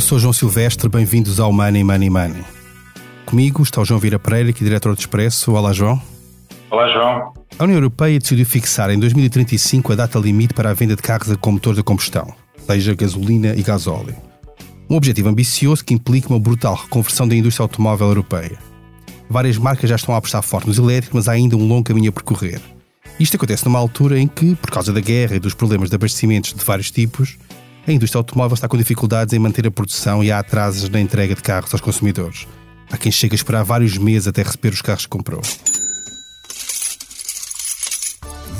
Eu sou João Silvestre, bem-vindos ao Money Money Money. Comigo está o João Vira Pereira, que é diretor do Expresso. Olá, João. Olá, João. A União Europeia decidiu fixar em 2035 a data limite para a venda de carros com motores a combustão, seja gasolina e gasóleo. Um objetivo ambicioso que implica uma brutal reconversão da indústria automóvel europeia. Várias marcas já estão a apostar forte nos elétricos, mas há ainda um longo caminho a percorrer. Isto acontece numa altura em que, por causa da guerra e dos problemas de abastecimentos de vários tipos, a indústria automóvel está com dificuldades em manter a produção e há atrasos na entrega de carros aos consumidores. Há quem chegue a esperar vários meses até receber os carros que comprou.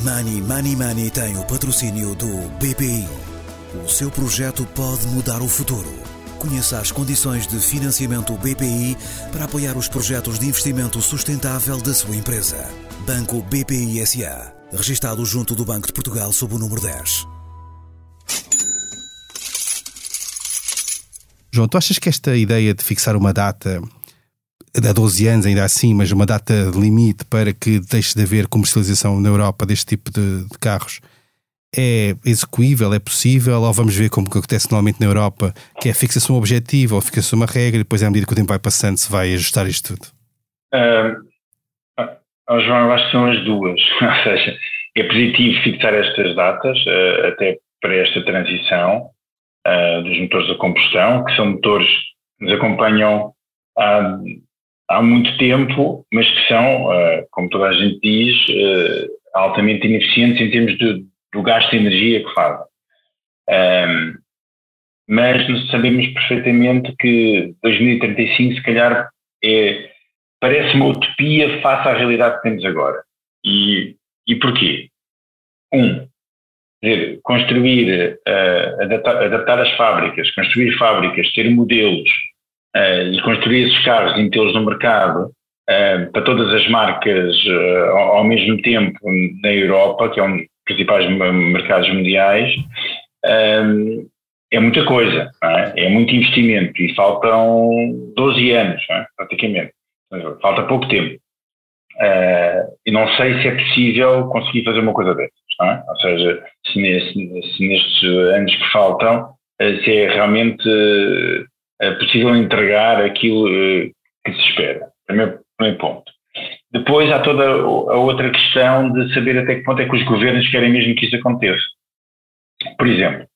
Money Money Money tem o patrocínio do BPI. O seu projeto pode mudar o futuro. Conheça as condições de financiamento BPI para apoiar os projetos de investimento sustentável da sua empresa. Banco BPI SA. Registado junto do Banco de Portugal sob o número 10. João, tu achas que esta ideia de fixar uma data há 12 anos ainda assim, mas uma data de limite para que deixe de haver comercialização na Europa deste tipo de, de carros é execuível, é possível, ou vamos ver como que acontece normalmente na Europa, que é fixa-se um objetivo ou fixa-se uma regra e depois à medida que o tempo vai passando se vai ajustar isto tudo? Uh, João, eu acho que são as duas, ou seja, é positivo fixar estas datas uh, até para esta transição uh, dos motores a combustão, que são motores que nos acompanham há, há muito tempo, mas que são, uh, como toda a gente diz, uh, altamente ineficientes em termos de, do gasto de energia que fazem. Um, mas sabemos perfeitamente que 2035, se calhar, é, parece uma utopia face à realidade que temos agora. E, e porquê? Um, dizer, construir, uh, adaptar, adaptar, as fábricas, construir fábricas, ter modelos uh, e construir esses carros e metê-los no mercado uh, para todas as marcas ao, ao, mesmo tempo na Europa, que é um dos principais mercados mundiais, é muita coisa, é? é? muito investimento e faltam 12 anos, é? praticamente. Falta pouco tempo. E não sei se é possível conseguir fazer uma coisa dessas. É? Ou seja, se, nesse, se, nestes anos que faltam, uh, se é realmente uh, possível entregar aquilo que se espera. Primeiro, primeiro ponto. Depois há toda a outra questão de saber até que ponto é que os governos querem mesmo que isso aconteça. Por exemplo,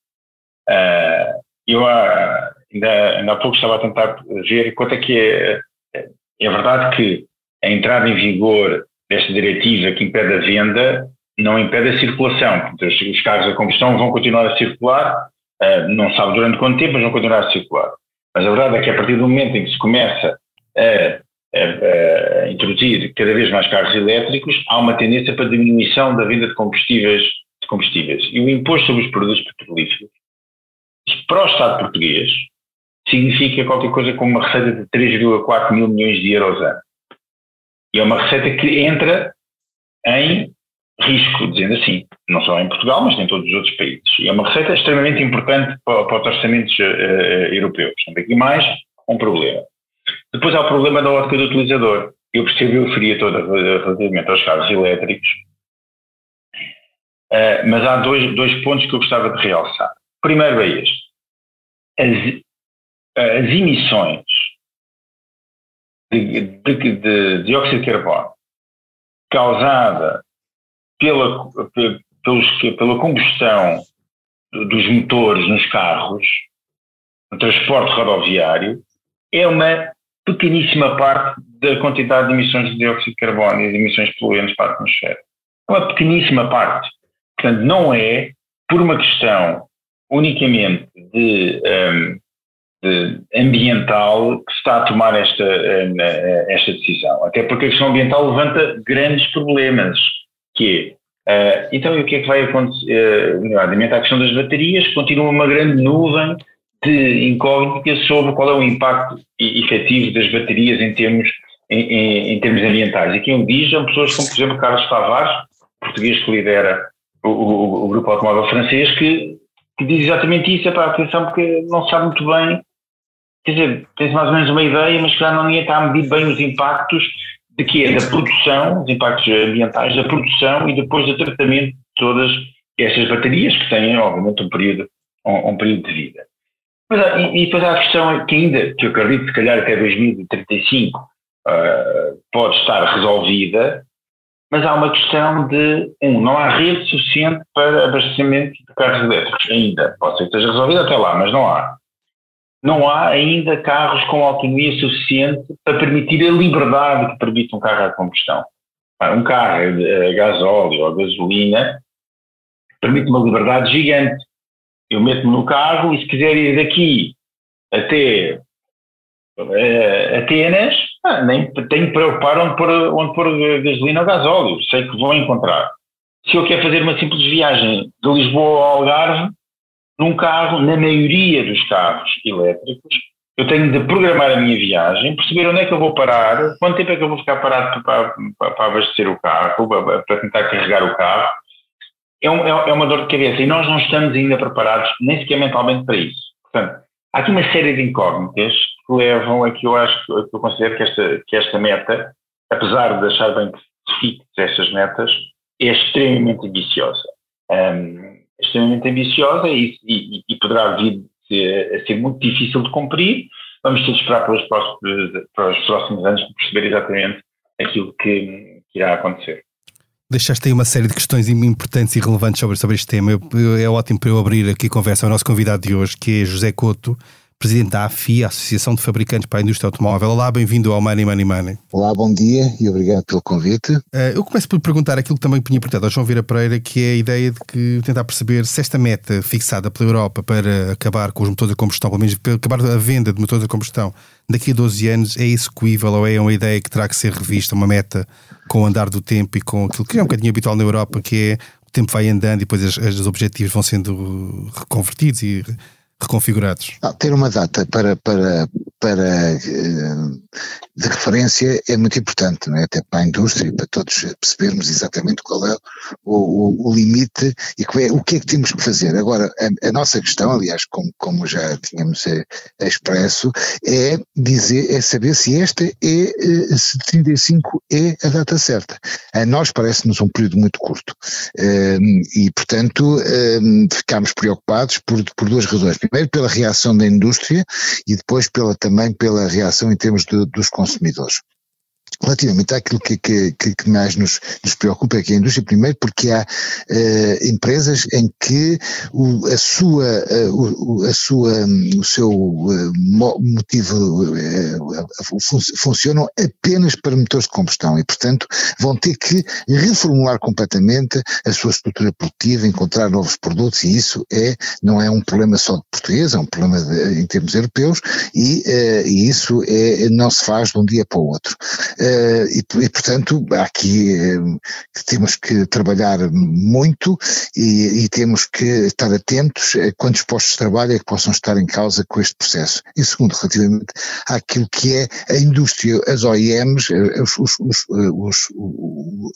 eu ainda, ainda há pouco estava a tentar ver quanto é que é. É verdade que a entrada em vigor desta diretiva que impede a venda não impede a circulação. os carros a combustão vão continuar a circular, uh, não sabe durante quanto tempo, mas vão continuar a circular. Mas a verdade é que a partir do momento em que se começa a, a, a introduzir cada vez mais carros elétricos, há uma tendência para diminuição da venda de combustíveis, de combustíveis. E o imposto sobre os produtos petrolíferos, para o Estado português, significa qualquer coisa como uma receita de 3,4 mil milhões de euros ano. E é uma receita que entra em risco, dizendo assim, não só em Portugal, mas em todos os outros países. E é uma receita extremamente importante para, para os orçamentos uh, europeus. Tem aqui mais um problema. Depois há o problema da ótica do utilizador. Eu percebi a euforia toda relativamente aos carros elétricos, uh, mas há dois, dois pontos que eu gostava de realçar. Primeiro é este. As, as emissões de, de, de dióxido de carbono causada pela, pelos, pela combustão dos motores nos carros, no transporte rodoviário, é uma pequeníssima parte da quantidade de emissões de dióxido de carbono e de emissões poluentes para a atmosfera. Uma pequeníssima parte. Portanto, não é por uma questão unicamente de um, ambiental que se está a tomar esta, eh, esta decisão. Até porque a questão ambiental levanta grandes problemas, que é, uh, então, o que é que vai acontecer? Uh, a questão das baterias, continua uma grande nuvem de incógnitas sobre qual é o impacto efetivo das baterias em termos, em, em, em termos ambientais. E quem o diz são pessoas como, por exemplo, Carlos Tavares, português que lidera o, o, o grupo automóvel francês, que, que diz exatamente isso, é para a atenção, porque não sabe muito bem quer dizer, tens mais ou menos uma ideia, mas claro, não ninguém está a medir bem os impactos de que é da produção, os impactos ambientais da produção e depois do tratamento de todas essas baterias que têm, obviamente, um período, um, um período de vida. Mas, e, e depois há a questão que ainda, que eu acredito, se calhar até 2035 uh, pode estar resolvida, mas há uma questão de, um, não há rede suficiente para abastecimento de carros elétricos ainda. Pode ser que esteja resolvida até lá, mas não há. Não há ainda carros com autonomia suficiente para permitir a liberdade que permite um carro a combustão. Um carro a gasóleo ou a gasolina permite uma liberdade gigante. Eu meto-me no carro e se quiser ir daqui até uh, Atenas, ah, nem tenho que preocupar onde pôr, onde pôr gasolina ou gasóleo, sei que vou encontrar. Se eu quero fazer uma simples viagem de Lisboa ao Algarve, num carro, na maioria dos carros elétricos, eu tenho de programar a minha viagem, perceber onde é que eu vou parar, quanto tempo é que eu vou ficar parado para, para, para abastecer o carro, para, para, tentar carregar o carro. É, um, é, é uma dor de cabeça e nós não estamos ainda preparados, nem sequer mentalmente, para isso. Portanto, há aqui uma série de incógnitas que levam a que eu acho, que eu considero que esta, que esta meta, apesar de achar bem que se fixe estas metas, é extremamente ambiciosa. Um, extremamente ambiciosa e, e, e poderá vir a ser muito difícil de cumprir. Vamos ter de esperar pelos próximos, para os próximos anos para perceber exatamente aquilo que, que irá acontecer. Deixaste aí uma série de questões importantes e relevantes sobre, sobre este tema. Eu, é ótimo para eu abrir aqui a conversa ao nosso convidado de hoje, que é José Couto, presidente da AFI, a Associação de Fabricantes para a Indústria Automóvel. Olá, bem-vindo ao Money Money Money. Olá, bom dia e obrigado pelo convite. Uh, eu começo por perguntar aquilo que também tinha perguntado ao João Vieira Pereira, que é a ideia de que tentar perceber se esta meta fixada pela Europa para acabar com os motores a combustão, pelo menos para acabar a venda de motores a combustão daqui a 12 anos, é execuível ou é uma ideia que terá que ser revista, uma meta com o andar do tempo e com aquilo que é um bocadinho habitual na Europa, que é o tempo vai andando e depois os objetivos vão sendo reconvertidos e reconfigurados? Não, ter uma data para, para, para eh, de referência é muito importante, é? até para a indústria, para todos percebermos exatamente qual é o, o, o limite e é, o que é que temos que fazer. Agora, a, a nossa questão, aliás, como, como já tínhamos eh, expresso, é dizer, é saber se esta é, eh, se 35 é a data certa. A nós parece-nos um período muito curto e, portanto, ficámos preocupados por, por duas razões. Primeiro, pela reação da indústria e depois pela, também pela reação em termos de, dos consumidores. Relativamente àquilo que, que, que mais nos, nos, preocupa, que é a indústria, primeiro porque há uh, empresas em que o, a sua, uh, o, a sua, o seu uh, motivo fun funcionam apenas para motores de combustão e, portanto, vão ter que reformular completamente a sua estrutura produtiva, encontrar novos produtos e isso é, não é um problema só de português, é um problema de, em termos europeus e, e isso é, não se faz de um dia para o outro. Uh, e, e, portanto, aqui uh, temos que trabalhar muito e, e, temos que estar atentos a quantos postos de trabalho é que possam estar em causa com este processo. E segundo, relativamente àquilo que é a indústria, as OEMs, eh, os, os, os,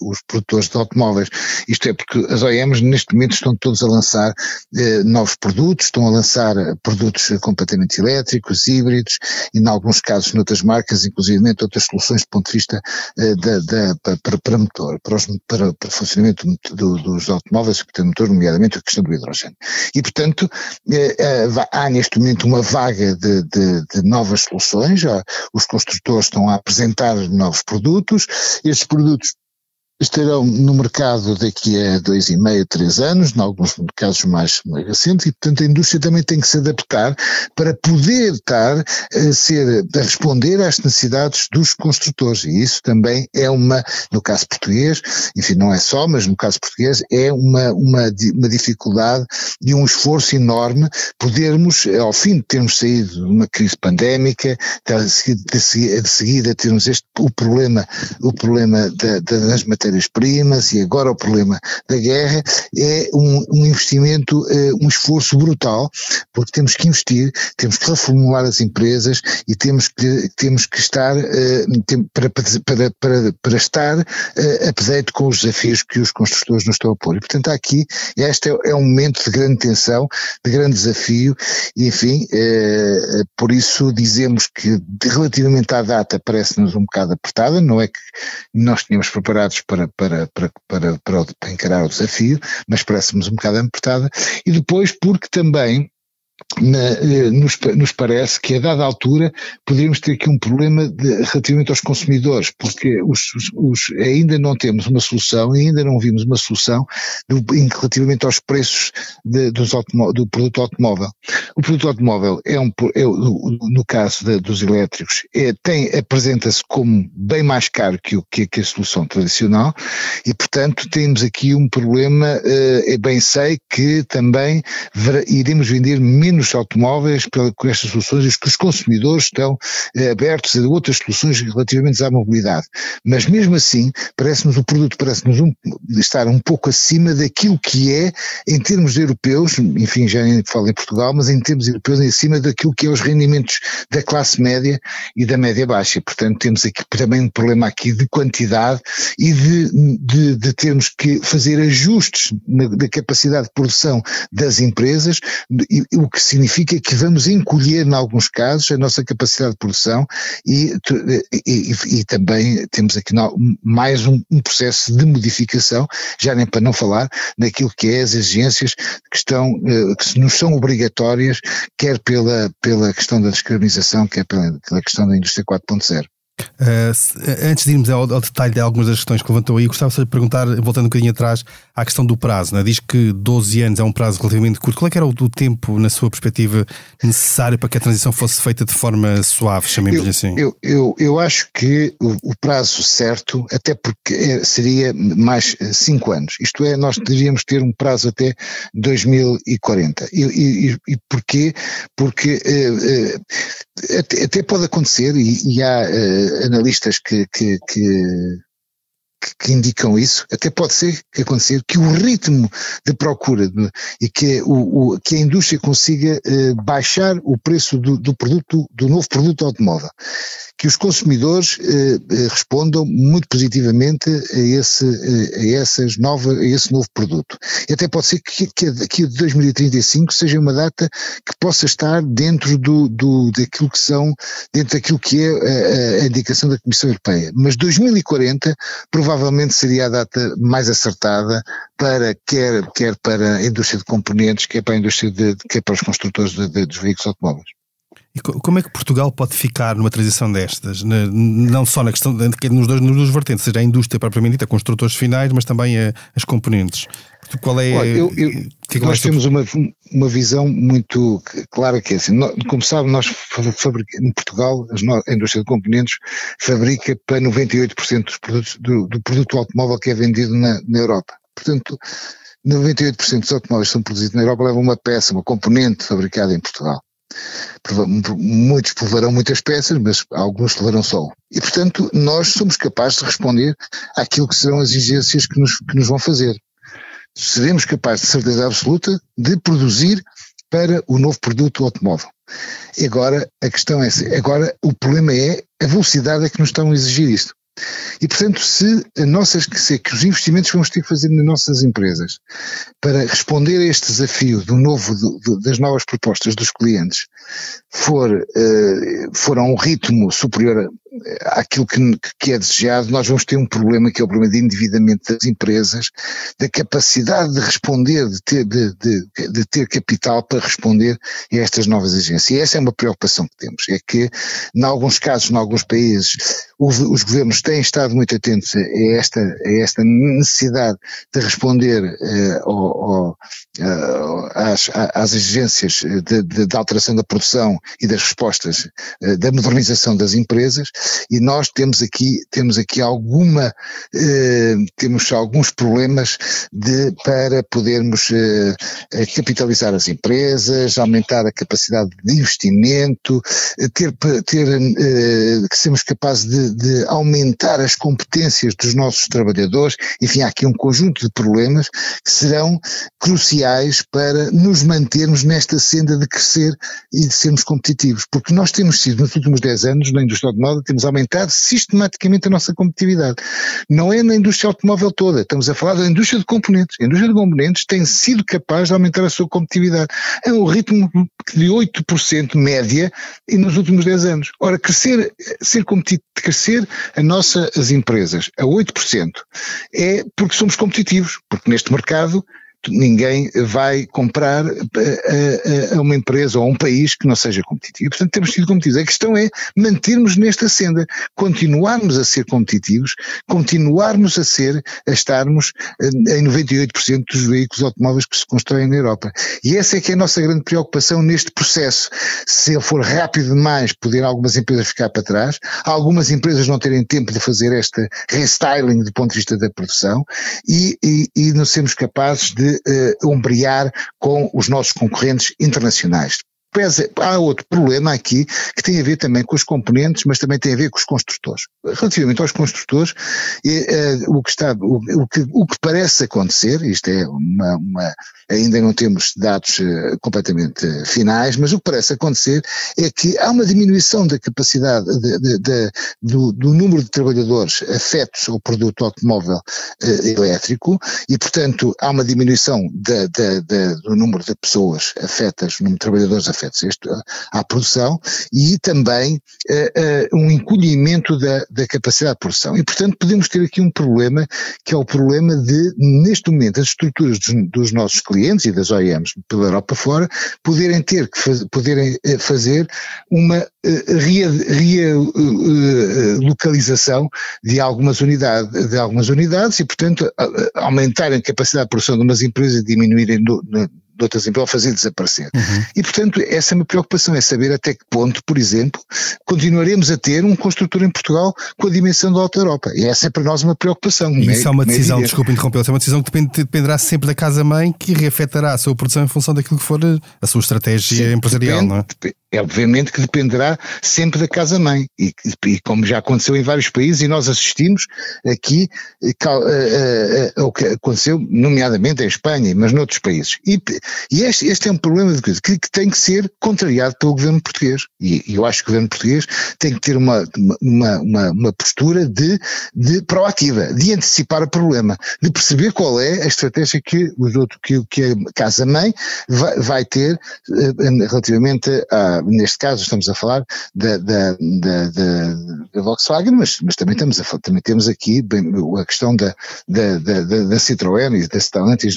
os, produtores de automóveis. Isto é porque as OEMs neste momento estão todos a lançar eh, novos produtos, estão a lançar produtos completamente elétricos, híbridos e, em alguns casos, noutras marcas, inclusive outras soluções do ponto de vista eh, da, da, para, para motor, para, os, para, para o funcionamento do, dos automóveis que têm motor, nomeadamente a questão do hidrogênio. E, portanto, eh, há neste momento uma vaga de, de, de novas soluções, os construtores estão a apresentar novos produtos, estes produtos estarão no mercado daqui a dois e meio, três anos, em alguns casos mais recentes, e portanto a indústria também tem que se adaptar para poder estar a ser, a responder às necessidades dos construtores, e isso também é uma, no caso português, enfim, não é só, mas no caso português é uma, uma, uma dificuldade e um esforço enorme podermos, ao fim de termos saído de uma crise pandémica, de, seguida, de seguida termos este, o problema, o problema da, das matérias matérias-primas e agora o problema da guerra, é um, um investimento, uh, um esforço brutal, porque temos que investir, temos que reformular as empresas e temos que, temos que estar uh, tem, para, para, para, para estar uh, update com os desafios que os construtores nos estão a pôr. E portanto aqui, este é, é um momento de grande tensão, de grande desafio, e enfim, uh, por isso dizemos que relativamente à data parece-nos um bocado apertada, não é que nós tínhamos preparados para para, para, para, para, para encarar o desafio, mas parece-nos um bocado apertada, e depois porque também eh, nos, nos, parece que a dada altura poderíamos ter aqui um problema de, relativamente aos consumidores, porque os, os, ainda não temos uma solução, ainda não vimos uma solução do, relativamente aos preços de, dos do produto automóvel. O produto automóvel é um, é, no caso de, dos elétricos, é, apresenta-se como bem mais caro que, que, que, a solução tradicional e, portanto, temos aqui um problema, é bem sei que também iremos vender menos nos automóveis com estas soluções e que os consumidores estão eh, abertos a outras soluções relativamente à mobilidade. Mas mesmo assim, parece-nos o produto parece-nos um, estar um pouco acima daquilo que é, em termos europeus, enfim, já nem falo em Portugal, mas em termos europeus, acima daquilo que é os rendimentos da classe média e da média baixa. Portanto, temos aqui também um problema aqui de quantidade e de, de, de termos que fazer ajustes na, da capacidade de produção das empresas, o que significa que vamos encolher, em alguns casos, a nossa capacidade de produção e, e, e também temos aqui mais um, um, processo de modificação, já nem para não falar naquilo que é as exigências que estão, eh, que nos são obrigatórias, quer pela, pela questão da descarbonização, quer pela, pela questão da indústria 4.0. Uh, antes de irmos ao, ao, detalhe de algumas das questões que levantou aí, gostava de perguntar, voltando um bocadinho atrás, à questão do prazo. Né? Diz que 12 anos é um prazo relativamente curto. Qual é que era o, o tempo, na sua perspectiva, necessário para que a transição fosse feita de forma suave, chamemos assim? Eu, eu, eu acho que o, o prazo certo, até porque é, seria mais 5 anos. Isto é, nós deveríamos ter um prazo até 2040. E, e, e porquê? Porque uh, uh, até, até, pode acontecer, e, e há analistas que, que, que que, indicam isso, até pode ser que acontecer que o ritmo de procura de, e que, o, o, que a indústria consiga eh, baixar o preço do, do, produto, do novo produto automóvel que os consumidores eh, eh, respondam muito positivamente a esse, eh, a essas novas, a esse novo produto. E até pode ser que, que, que 2035 seja uma data que possa estar dentro do, do, daquilo que são, dentro daquilo que é a, a indicação da Comissão Europeia. Mas 2040 provavelmente seria a data mais acertada para, quer, quer para a indústria de componentes, quer para a indústria de, quer para os construtores de, de, dos veículos automóveis. E como é que Portugal pode ficar numa transição destas? Não só na questão, nos dois, nos dois vertentes, seja a indústria propriamente dita, construtores finais, mas também a, as componentes. Qual é. Olha, eu, eu, que é que nós temos uma, uma visão muito clara que é assim, como sabe, nós fabricamos, em Portugal, a indústria de componentes fabrica para 98% dos produtos, do, do produto automóvel que é vendido na, na Europa. Portanto, 98% dos automóveis que são produzidos na Europa levam uma peça, uma componente fabricada em Portugal. Muitos levarão muitas peças, mas alguns levarão só. E, portanto, nós somos capazes de responder àquilo que serão as exigências que nos, que nos vão fazer. Seremos capazes, de certeza absoluta, de produzir para o novo produto automóvel. Agora, a questão é, agora o problema é a velocidade a que nos estão a exigir isto. E, portanto, se, nossas, se, que os investimentos que vamos ter que fazer nas nossas empresas para responder a este desafio do novo, do, das novas propostas dos clientes for, uh, for a um ritmo superior àquilo que, que, é desejado, nós vamos ter um problema que é o problema de endividamento das empresas, da capacidade de responder, de ter, de, de, de ter capital para responder a estas novas agências. E essa é uma preocupação que temos, é que, em alguns casos, em alguns países, os, os governos têm estado muito atentos a esta, a esta necessidade de responder uh, ao, ao, uh, às, às exigências de alteração da produção e das respostas uh, da modernização das empresas, e nós temos aqui, temos aqui alguma, eh, temos alguns problemas de, para podermos eh, capitalizar as empresas, aumentar a capacidade de investimento, eh, ter, ter eh, que sermos capazes de, de aumentar as competências dos nossos trabalhadores, enfim, há aqui um conjunto de problemas que serão cruciais para nos mantermos nesta senda de crescer e de sermos competitivos, porque nós temos sido nos últimos 10 anos na indústria automóvel temos aumentado sistematicamente a nossa competitividade. Não é na indústria automóvel toda, estamos a falar da indústria de componentes. A indústria de componentes tem sido capaz de aumentar a sua competitividade a um ritmo de 8% média e nos últimos 10 anos. Ora, crescer, ser competitivo, crescer a nossa, as empresas a 8% é porque somos competitivos, porque neste mercado ninguém vai comprar a, a, a, uma empresa ou a um país que não seja competitivo. Portanto, temos sido competitivos. A questão é mantermos nesta senda, continuarmos a ser competitivos, continuarmos a ser, a estarmos em 98% dos veículos automóveis que se constroem na Europa. E essa é que é a nossa grande preocupação neste processo. Se ele for rápido demais, poder algumas empresas ficar para trás, algumas empresas não terem tempo de fazer este restyling do ponto de vista da produção e, e, e não sermos capazes de uh, ombrear com os nossos concorrentes internacionais. Há outro problema aqui que tem a ver também com os componentes, mas também tem a ver com os construtores. Relativamente aos construtores, uh, o, que está, o, o, que, o que parece acontecer, isto é uma, uma ainda não temos dados uh, completamente uh, finais, mas o que parece acontecer é que há uma diminuição da capacidade de, de, de, do, do, número de trabalhadores afetos ao produto automóvel elétrico e, portanto, há uma diminuição do número de pessoas afetas, número de trabalhadores afetos afetos à produção e também uh, uh, um encolhimento da, da capacidade de produção. E, portanto, podemos ter aqui um problema que é o problema de, neste momento, as estruturas dos, dos nossos clientes e das OEMs pela Europa fora poderem ter que faz, poderem eh, fazer uma relocalização de algumas unidades, de algumas unidades e, portanto, aumentarem a capacidade de produção de umas empresas e diminuírem de outras empresas, fazer desaparecer. Uhum. E, portanto, essa é uma preocupação, é saber até que ponto, por exemplo, continuaremos a ter um construtor em Portugal com a dimensão da Alta Europa. E essa é para nós uma preocupação. E isso é, é uma decisão, é desculpe interromper, é uma decisão que depende, dependerá sempre da casa-mãe que reafetará a sua produção em função daquilo que for a sua estratégia Sim, empresarial, depende, não é? Depende é obviamente que dependerá sempre da casa-mãe, e, e, como já aconteceu em vários países, e nós assistimos aqui ao que aconteceu, nomeadamente em Espanha, mas noutros países. E, e este, este, é um problema de que, que, tem que ser contrariado pelo governo português. E, e, eu acho que o governo português tem que ter uma, uma, uma, uma postura de, de proativa, de antecipar o problema, de perceber qual é a estratégia que, os outros, que, que a casa-mãe vai, vai ter eh, relativamente a neste caso estamos a falar da, da, da, da Volkswagen, mas, mas também, estamos a, também temos aqui bem, a questão da, da, da, da Citroën e da Stellantis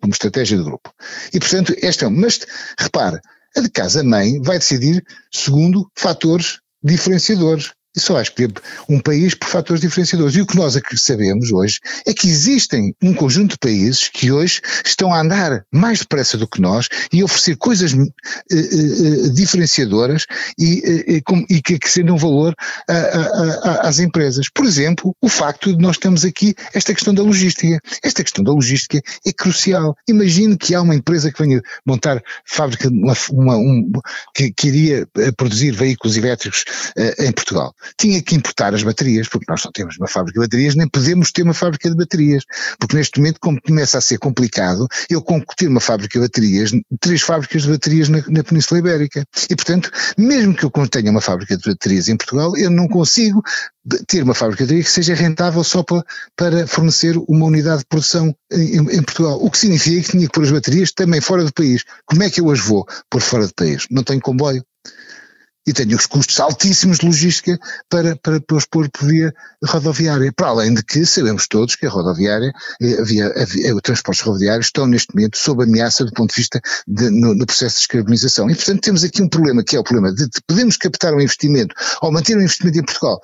como estratégia do grupo. E portanto, esta é um, mas repare, a de casa-mãe vai decidir segundo fatores diferenciadores. E só acho que um país por fatores diferenciadores. E o que nós sabemos hoje é que existem um conjunto de países que hoje estão a andar mais depressa do que nós e oferecer coisas uh, uh, diferenciadoras e, uh, e que acrescentam valor a, a, a, às empresas. Por exemplo, o facto de nós termos aqui esta questão da logística. Esta questão da logística é crucial. Imagine que há uma empresa que venha montar fábrica uma, uma, um, que, que iria produzir veículos elétricos em Portugal tinha que importar as baterias, porque nós não temos uma fábrica de baterias, nem podemos ter uma fábrica de baterias, porque neste momento, como começa a ser complicado, eu ter uma fábrica de baterias, três fábricas de baterias na, na Península Ibérica. E, portanto, mesmo que eu tenha uma fábrica de baterias em Portugal, eu não consigo ter uma fábrica de baterias que seja rentável só para, para fornecer uma unidade de produção em, em, Portugal. O que significa que tinha que pôr as baterias também fora do país. Como é que eu as vou pôr fora do país? Não tenho comboio e tenho os custos altíssimos de logística para, para, para os pôr por via rodoviária. Para além de que sabemos todos que a rodoviária, eh, a via, a via, os transportes rodoviários estão neste momento sob ameaça do ponto de vista de, no, no, processo de descarbonização. E portanto temos aqui um problema que é o problema de, de podemos captar um investimento ou manter um investimento em Portugal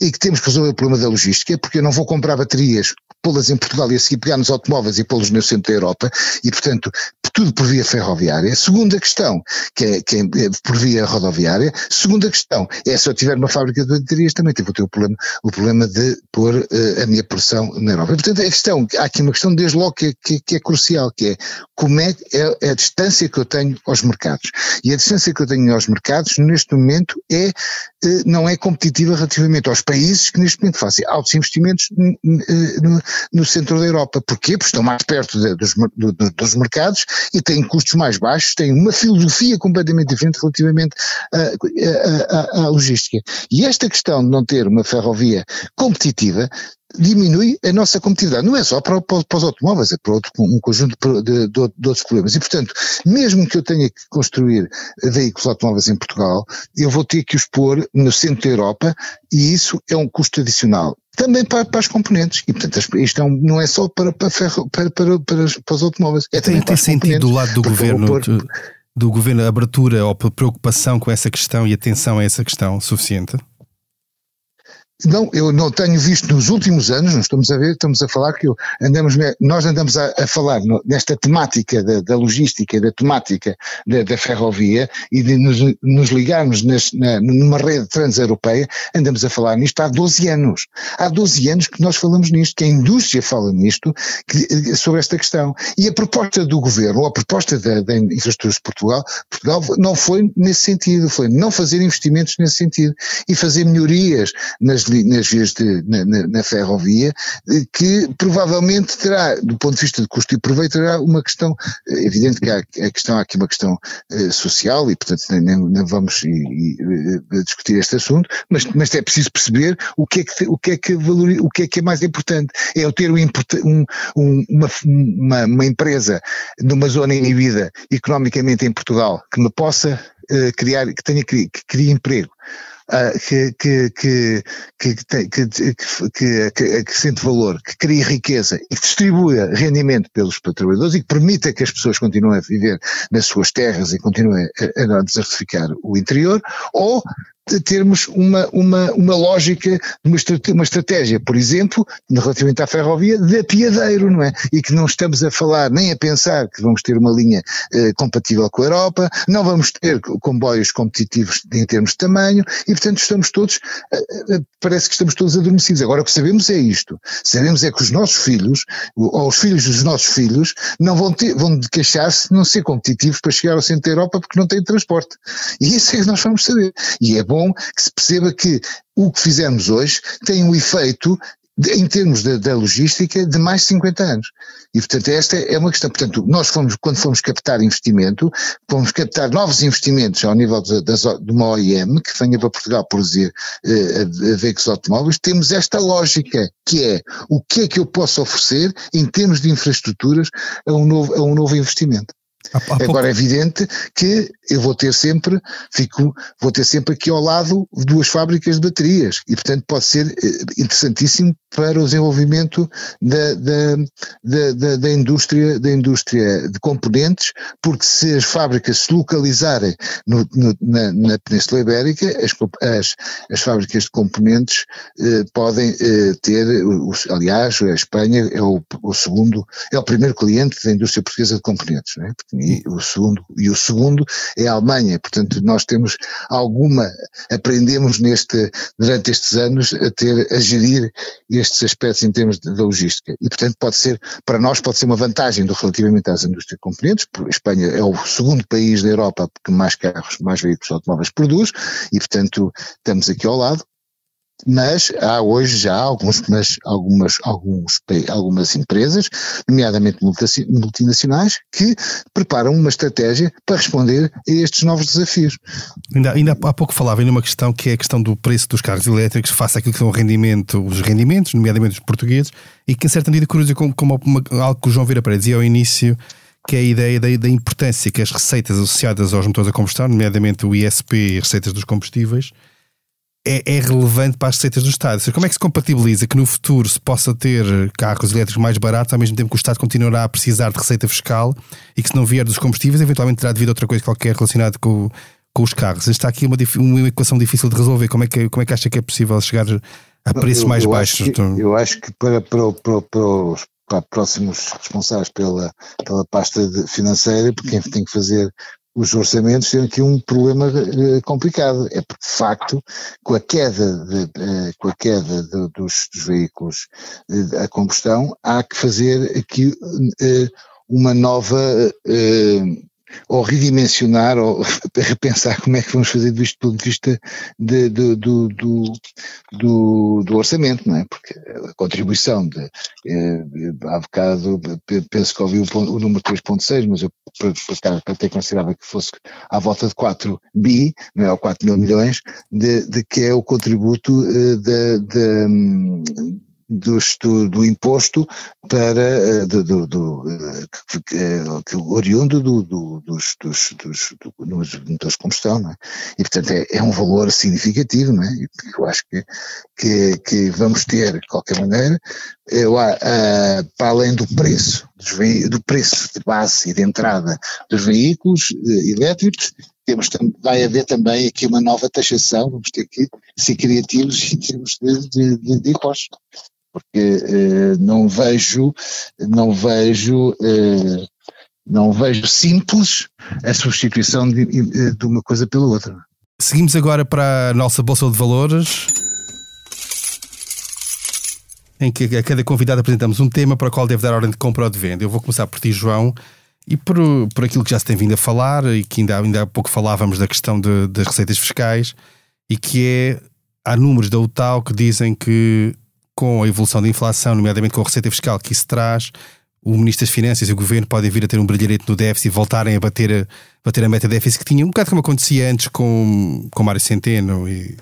e, que temos que resolver o problema da logística, porque eu não vou comprar baterias pô-las em Portugal e a seguir pegar nos automóveis e pô-los no centro da Europa, e portanto, tudo por via ferroviária. Segunda questão, que é, que é por via rodoviária. Segunda questão, é se eu tiver uma fábrica de baterias, também vou ter o problema, o problema de pôr uh, a minha produção na Europa. E, portanto, a questão, há aqui uma questão desde logo que é, que, que é crucial, que é como é, é, é, a distância que eu tenho aos mercados. E a distância que eu tenho aos mercados, neste momento, é, uh, não é competitiva relativamente aos países que neste momento fazem altos investimentos no, no centro da Europa. Porquê? Porque estão mais perto de, dos, do, dos mercados e têm custos mais baixos, têm uma filosofia completamente diferente relativamente à, logística. E esta questão de não ter uma ferrovia competitiva diminui a nossa competitividade. Não é só para, para, para os automóveis, é para outro, um conjunto de, de, de, outros problemas. E, portanto, mesmo que eu tenha que construir veículos automóveis em Portugal, eu vou ter que os pôr no centro da Europa e isso é um custo adicional também para, para as componentes. E, portanto, isto é um, não é só para, para, ferro, para, para, para, para os automóveis. É tem, tem sentido do lado do governo, pôr... do governo, abertura ou preocupação com essa questão e atenção a essa questão suficiente? Não, eu não tenho visto nos últimos anos, não estamos a ver, estamos a falar que andamos, nós andamos a, a falar nesta temática da, da logística, da temática da, da, ferrovia e de nos, nos ligarmos na, numa rede transeuropeia, andamos a falar nisto há 12 anos. Há 12 anos que nós falamos nisto, que a indústria fala nisto, que, sobre esta questão. E a proposta do governo, ou a proposta da, da Infraestruturas de Portugal, Portugal não foi nesse sentido, foi não fazer investimentos nesse sentido e fazer melhorias nas nas vias de, na, na, na, ferrovia, que provavelmente terá, do ponto de vista de custo e proveito, terá uma questão, é evidente que há, a questão, há aqui uma questão uh, social e portanto nem, vamos e, e, discutir este assunto, mas, mas é preciso perceber o que é que, o que, é que, valor, o que, é, que é mais importante, é eu ter um, um, um, uma, uma, uma empresa numa zona inibida economicamente em Portugal que me possa criar, que tenha que, que crie emprego, que, que, que, que, que, valor, que crie riqueza e que distribua rendimento pelos trabalhadores e que permita que as pessoas continuem a viver nas suas terras e continuem a, a desertificar o interior, ou termos uma, uma, uma lógica, uma, uma estratégia, por exemplo, relativamente à ferrovia, de apiadeiro, não é? E que não estamos a falar nem a pensar que vamos ter uma linha eh, compatível com a Europa, não vamos ter comboios competitivos em termos de tamanho, e portanto estamos todos, eh, eh, parece que estamos todos adormecidos. Agora o que sabemos é isto, sabemos é que os nossos filhos, ou os filhos dos nossos filhos, não vão vão queixar-se de não ser competitivos para chegar ao centro da Europa porque não têm transporte. E isso é que nós vamos saber. E é bom que se perceba que o que fizemos hoje tem um efeito em termos da logística de mais de 50 anos. E portanto esta é uma questão, portanto nós fomos, quando fomos captar investimento, fomos captar novos investimentos ao nível de, de, uma OIM que venha para Portugal produzir eh, veículos automóveis, temos esta lógica que é o que é que eu posso oferecer em termos de infraestruturas a um novo, a um novo investimento. Agora é evidente que eu vou ter sempre, fico, vou ter sempre aqui ao lado duas fábricas de baterias e portanto pode ser eh, interessantíssimo para o desenvolvimento da, da, da, da, da indústria, da indústria de componentes, porque se as fábricas se localizarem no, no, na, na, Península Ibérica, as, as, as fábricas de componentes eh, podem eh, ter, os, aliás, a Espanha é o, o segundo, é o primeiro cliente da indústria portuguesa de componentes, não é? E o segundo, e o segundo é a Alemanha, portanto nós temos alguma, aprendemos neste, durante estes anos a ter, a gerir estes aspectos em termos de logística. E portanto pode ser, para nós pode ser uma vantagem do, relativamente às indústrias de componentes, porque a Espanha é o segundo país da Europa que mais carros, mais veículos automóveis produz e portanto estamos aqui ao lado, mas há hoje já alguns, mas algumas, alguns, algumas empresas, nomeadamente multinacionais, que preparam uma estratégia para responder a estes novos desafios. Ainda, ainda há pouco falava em uma questão que é a questão do preço dos carros elétricos face àquilo que são rendimento, os rendimentos, nomeadamente os portugueses, e que em certa medida cruza como, como uma, algo que o João Vieira Pereira dizia ao início, que é a ideia da, da importância que as receitas associadas aos motores a combustão, nomeadamente o ISP e receitas dos combustíveis, é, é, relevante para as receitas do Estado. Seja, como é que se compatibiliza que no futuro se possa ter carros elétricos mais baratos, ao mesmo tempo que o Estado continuará a precisar de receita fiscal e que se não vier dos combustíveis, eventualmente terá devido a outra coisa qualquer relacionada com, com os carros. Está aqui uma, uma equação difícil de resolver. Como é, que, como é que acha que é possível chegar a preços mais eu baixos? Acho que, eu acho que para, para, para, para os para próximos responsáveis pela, pela pasta financeira, porque quem tem que fazer os orçamentos têm aqui um problema uh, complicado. É porque, de facto, com a queda, de, uh, com a queda de, dos, dos, veículos uh, a combustão, há que fazer aqui uma nova ou redimensionar ou repensar como é que vamos fazer do ponto de vista de, de, do, do, do, do, orçamento, não é? Porque a contribuição de, eh, há bocado, penso que ouvi o, o número 3.6, mas eu por, por até considerava que fosse à volta de 4 bi, não é? Ou 4 mil milhões, de, de que é o contributo eh, de do, do, imposto para eh, do, do, do que, que, oriundo do, do, dos, dos, dos, dos motores de combustão, não é? E portanto é, é um valor significativo, não é? Eu acho que, que, que vamos ter, de qualquer maneira, eu, para além do preço, do preço de base e de entrada dos veículos elétricos, temos, vai haver também aqui uma nova taxação, vamos ter que ser criativos em termos de, de, de, de impostos porque eh, não vejo, não vejo, eh, não vejo simples a substituição de, eh, de uma coisa pela outra. Seguimos agora para a nossa Bolsa de Valores, em que a cada convidado apresentamos um tema para o qual deve dar ordem de compra ou de venda. Eu vou começar por ti, João, e por, por aquilo que já se tem vindo a falar e que ainda, ainda há pouco falávamos da questão de, das receitas fiscais e que é, há números da UTAU que dizem que com a evolução da inflação, nomeadamente com a receita fiscal que isso traz, o Ministro das Finanças e o Governo podem vir a ter um brilharete no déficit e voltarem a bater a, bater a meta de déficit que tinha, um bocado como acontecia antes com, com Mário Centeno e,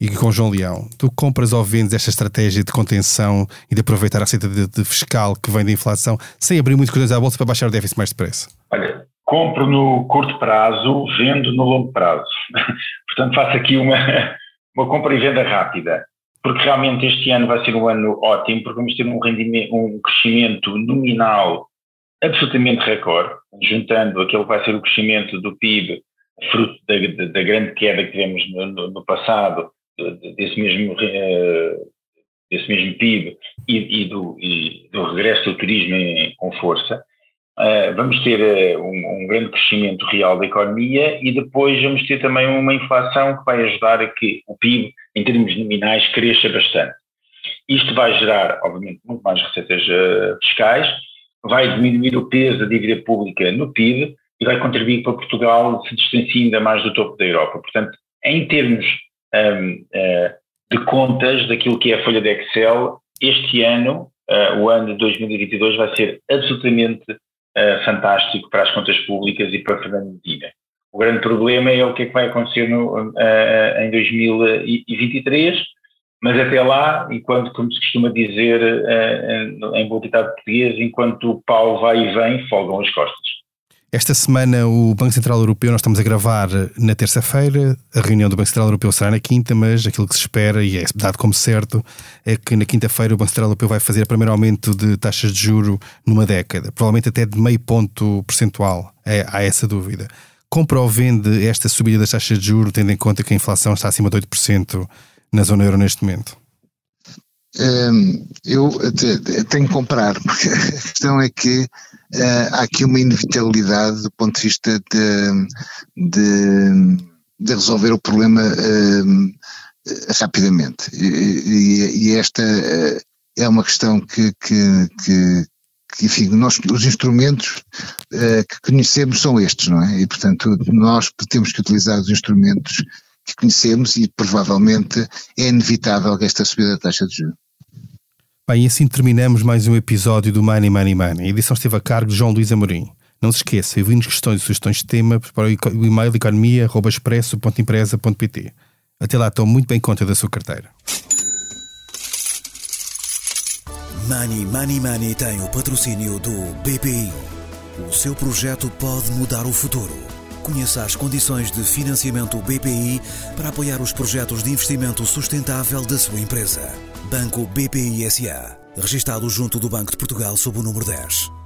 e com João Leão. Tu compras ou vendes esta estratégia de contenção e de aproveitar a receita de, de fiscal que vem da inflação sem abrir muito coisas à bolsa para baixar o déficit mais depressa? Olha, compro no curto prazo, vendo no longo prazo. Portanto, faço aqui uma, uma compra e venda rápida porque realmente este ano vai ser um ano ótimo, porque vamos ter um, rendimento, um crescimento nominal absolutamente recorde, juntando aquele que vai ser o crescimento do PIB, fruto da, da, da grande queda que tivemos no, no, no passado, desse mesmo, uh, desse mesmo PIB e, e, do, e, do, regresso do turismo em, com força. Uh, vamos ter uh, um, um, grande crescimento real da economia e depois vamos ter também uma inflação que vai ajudar a que o PIB, em termos nominais, cresça bastante. Isto vai gerar, obviamente, muito mais receitas uh, fiscais, vai diminuir o peso da dívida pública no PIB e vai contribuir para Portugal se distanciar ainda mais do topo da Europa. Portanto, em termos um, de contas daquilo que é a folha de Excel, este ano, o ano de 2022, vai ser absolutamente uh, fantástico para as contas públicas e para Fernando Medina. O grande problema é o que é que vai acontecer no, uh, em 2023, mas até lá, enquanto, como se costuma dizer uh, em bom ditado português, enquanto o pau vai e vem, folgam as costas. Esta semana o Banco Central Europeu, nós estamos a gravar na terça-feira, a reunião do Banco Central Europeu será na quinta, mas aquilo que se espera, e é dado como certo, é que na quinta-feira o Banco Central Europeu vai fazer o primeiro aumento de taxas de juro numa década, provavelmente até de meio ponto percentual, é, há essa dúvida. Compra ou vende esta subida das taxas de juro, tendo em conta que a inflação está acima de 8% na zona euro neste momento? Eu tenho que comprar, porque a questão é que uh, há aqui uma inevitabilidade do ponto de vista de, de, de resolver o problema uh, rapidamente. E, e, esta uh, é uma questão que, que, que, enfim, nós, os instrumentos que conhecemos são estes, não é? E, portanto, nós temos que utilizar os instrumentos que conhecemos e provavelmente é inevitável esta subida da taxa de juros. Bem, e assim terminamos mais um episódio do Money Money Money. A edição esteve a cargo de João Luís Amorim. Não se esqueça, enviem-nos questões e sugestões de tema para o e-mail economia.expresso.empresa.pt. Até lá, estou muito bem conta da sua carteira. Money Money Money tem o patrocínio do BPI. O seu projeto pode mudar o futuro. Conheça as condições de financiamento BPI para apoiar os projetos de investimento sustentável da sua empresa. Banco BPI SA. Registado junto do Banco de Portugal sob o número 10.